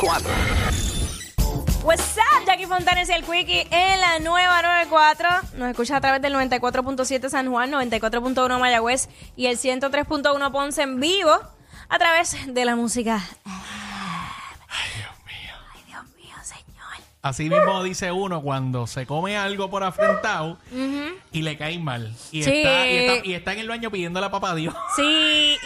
94. What's up, Jackie Fontanes y el Quickie en la nueva 94. Nos escucha a través del 94.7 San Juan, 94.1 Mayagüez y el 103.1 Ponce en vivo a través de la música. Ay, Dios mío. Ay, Dios mío, señor. Así mismo dice uno cuando se come algo por afrentado y le cae mal. Y, Sí. está, y, está, y está en el baño pidiéndole a papá Dios. Sí,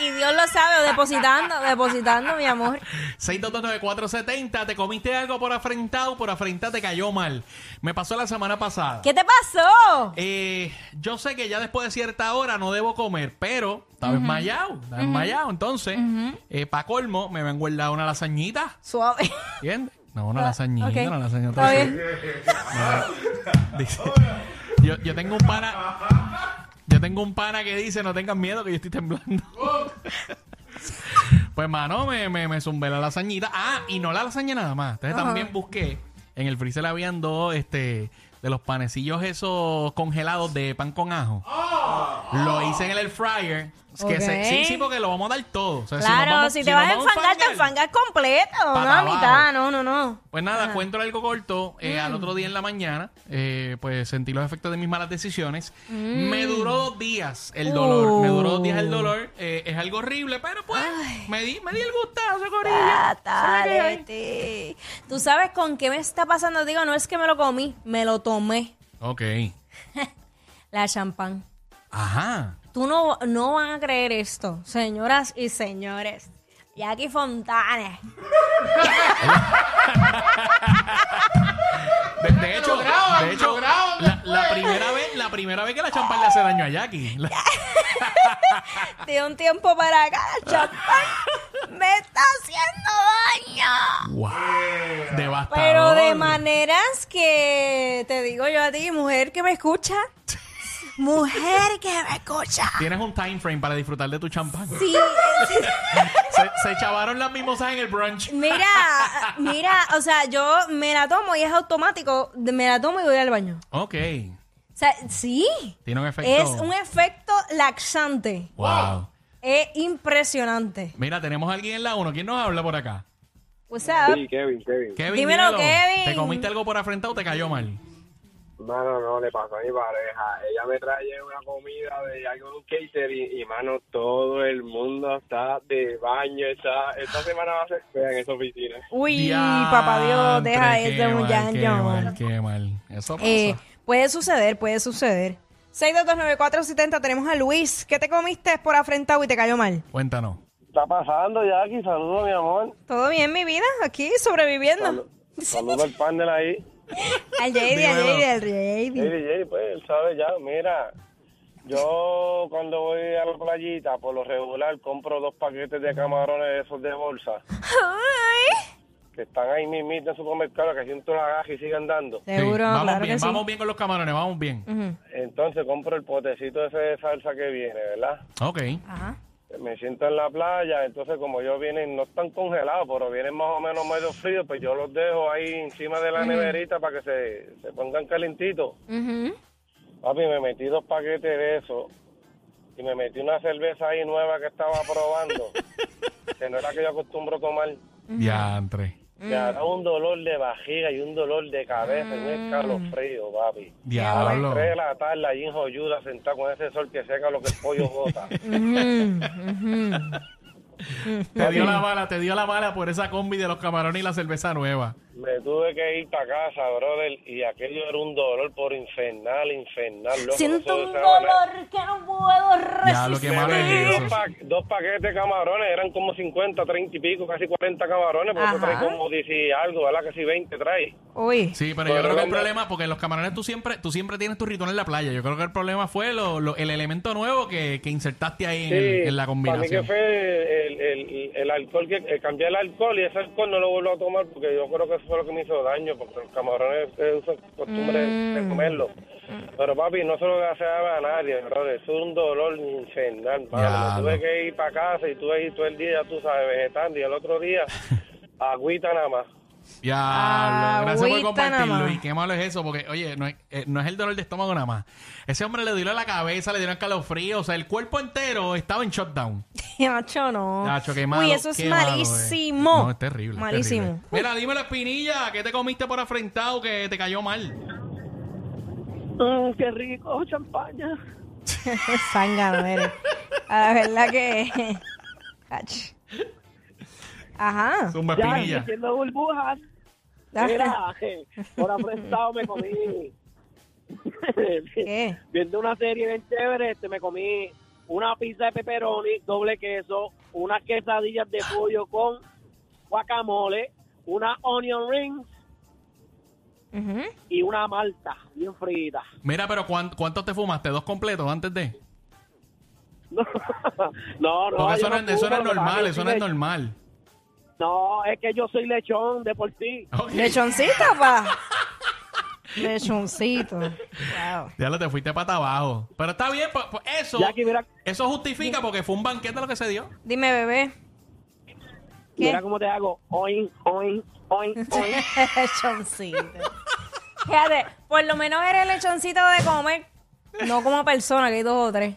y Dios lo sabe, o depositando, depositando, mi amor. 6229470, te comiste algo por afrentado, por afrentado te cayó mal. Me pasó la semana pasada. ¿Qué te pasó? Eh, yo sé que ya después de cierta hora no debo comer, pero estaba enmayado, estaba enmayado. Entonces, para colmo, me vengo a una lasañita, Suave. ¿entiendes? No, una lasañita, ok. una lasañita. Está sí. bien. Dice, yo, yo tengo un pana. Yo tengo un pana que dice: No tengan miedo que yo estoy temblando. pues, mano, me, me, me zumbé la lasañita. Ah, y no la lasaña nada más. Entonces Ajá. también busqué. En el freezer habían dos este, de los panecillos esos congelados de pan con ajo. Lo hice en el air fryer. Que se- Ok. sí, sí, porque lo vamos a dar todo. O sea, si nos Claro, vamos- si te nos vas a vamos enfangar, te enfangas completo, no a mitad, no, no, no. Pues nada, cuento algo corto. Eh, Al otro día en la mañana, eh, pues sentí los efectos de mis malas decisiones. Me duró dos días el dolor. Me duró dos días el dolor. Eh, es algo horrible, pero pues me di, me di el gustazo, corillo. Ah, ¿Sabes qué hay? Tarete. Tú sabes con qué me está pasando. Digo, no es que me lo comí, me lo tomé. Ok. La champán. Ajá. Tú no, no van a creer esto, señoras y señores. Jackie Fontanes. De, de hecho, de hecho la, la primera vez, la primera vez que la champán le hace daño a Jackie. La- De un tiempo para acá, la champán me está haciendo daño. wow. Devastador. Pero de maneras que te digo yo a ti, mujer que me escucha. Mujer que me escucha. Tienes un time frame para disfrutar de tu champán. Sí. Se, se chavaron las mimosas en el brunch. Mira, mira, o sea, yo me la tomo y es automático, me la tomo y voy al baño. Ok. O sea, sí. Tiene un efecto. Es un efecto laxante. Wow. Es impresionante. Mira, tenemos a alguien en la 1. ¿Quién nos habla por acá? What's up? Sí, Kevin, Kevin. Kevin. Dímelo, Kevin. ¿Te comiste algo por afrentado o te cayó mal? Mano, no, le pasó a mi pareja. Ella me trae una comida de algo de un catering y, mano, todo el mundo está de baño. Está, esta semana va a ser fea en esa oficina. Uy, Diantre, papá Dios, deja qué mal, muchacho. Qué mal, qué mal. Eso pasa. Eh, puede suceder, puede suceder. 6229470 tenemos a Luis. ¿Qué te comiste por afrentado y te cayó mal? Cuéntanos. está pasando, Jackie? Saludos, mi amor. ¿Todo bien, mi vida? Aquí, sobreviviendo. Saludos al panel ahí. Al JD, al. JD, al JD. DJ, pues, él sabe ya. Mira, yo cuando voy a la playita, por lo regular, compro dos paquetes de camarones de esos de bolsa, Ay. que están ahí mismito en el supermercado, que siento la gaja y siguen dando. Sí, Seguro, vamos claro bien, que sí. vamos bien con los camarones, vamos bien. Ujú. Entonces compro el potecito ese de salsa que viene, ¿verdad? Ok. Ajá. Me siento en la playa, entonces como ellos vienen, no están congelados, pero vienen más o menos medio fríos, pues yo los dejo ahí encima de la neverita para que se, se pongan calentitos. Ujú. Papi, me metí dos paquetes de eso y me metí una cerveza ahí nueva que estaba probando, que no era que yo acostumbro tomar. Diantre. Me da un dolor de vejiga y un dolor de cabeza y un escalofrío, papi. A las Diablo. 3 de la tarde allí en Joyuda sentado con ese sol que seca lo que el pollo bota. Ujú. Te dio la mala, te dio la mala por esa combi de los camarones y la cerveza nueva. Me tuve que ir para casa, brother, y aquello era un dolor por infernal, infernal. loco. Siento un dolor que no puedo Ya, lo que resistir. malo es Dos, eso. pa- dos paquetes de camarones, eran como 50, 30 y pico, casi 40 camarones, porque traes como 10 y algo, ¿verdad? Casi 20 trae. Uy. Sí, pero yo creo que el problema, porque los camarones tú siempre, tú siempre tienes tu ritual en la playa. Yo creo que el problema fue lo- lo- el elemento nuevo que, que insertaste ahí en, el- en la para mí que combinación. fue el, el, el alcohol, que eh, cambié el alcohol y ese alcohol no lo vuelvo a tomar porque yo creo que eso fue lo que me hizo daño, porque los camarones eh, usan costumbre de comerlo. Pero papi, no se lo deseaba a nadie, brother. Es un dolor infernal, tuve que ir para casa y tuve que ir todo el día, tú sabes, vegetando y el otro día agüita nada más. Ya, gracias por compartirlo. Y qué malo es eso, porque, oye, no es, eh, no es el dolor de estómago nada más. Ese hombre le dio la cabeza, le dieron calofrío, o sea, el cuerpo entero estaba en shutdown. Nacho, no. Nacho, qué malo, Uy, eso es malo, eh. malísimo. No, es terrible. es Malísimo. terrible. Mira, dime la espinilla, ¿qué te comiste por afrentado que te cayó mal? Mm, qué rico, champaña. Eres. A la verdad que. Ajá. Zumba Ya, espinilla. haciendo burbujas. Mira, por afrentado me comí. ¿Qué? Viendo una serie bien chévere, este, me comí una pizza de pepperoni, doble queso, unas quesadillas de pollo con guacamole, una onion rings y una malta bien frita. Mira, pero ¿cuán- ¿cuántos te fumaste? ¿Dos completos antes de? No, no, no. Porque eso yo no, es- eso no es normal, es eso no es normal. No, es que yo soy lechón de por sí. Ok. Lechoncita, pa. Lechoncito. Wow. Ya lo te fuiste para abajo. Pero está bien, pues, pues eso, Jackie, mira, eso justifica porque fue un banquete lo que se dio. Dime, bebé. ¿Qué? mira cómo te hago. Oin, oin, oin, oin. lechoncito. Fíjate, por lo menos eres lechoncito de comer. No como persona, que hay dos o tres.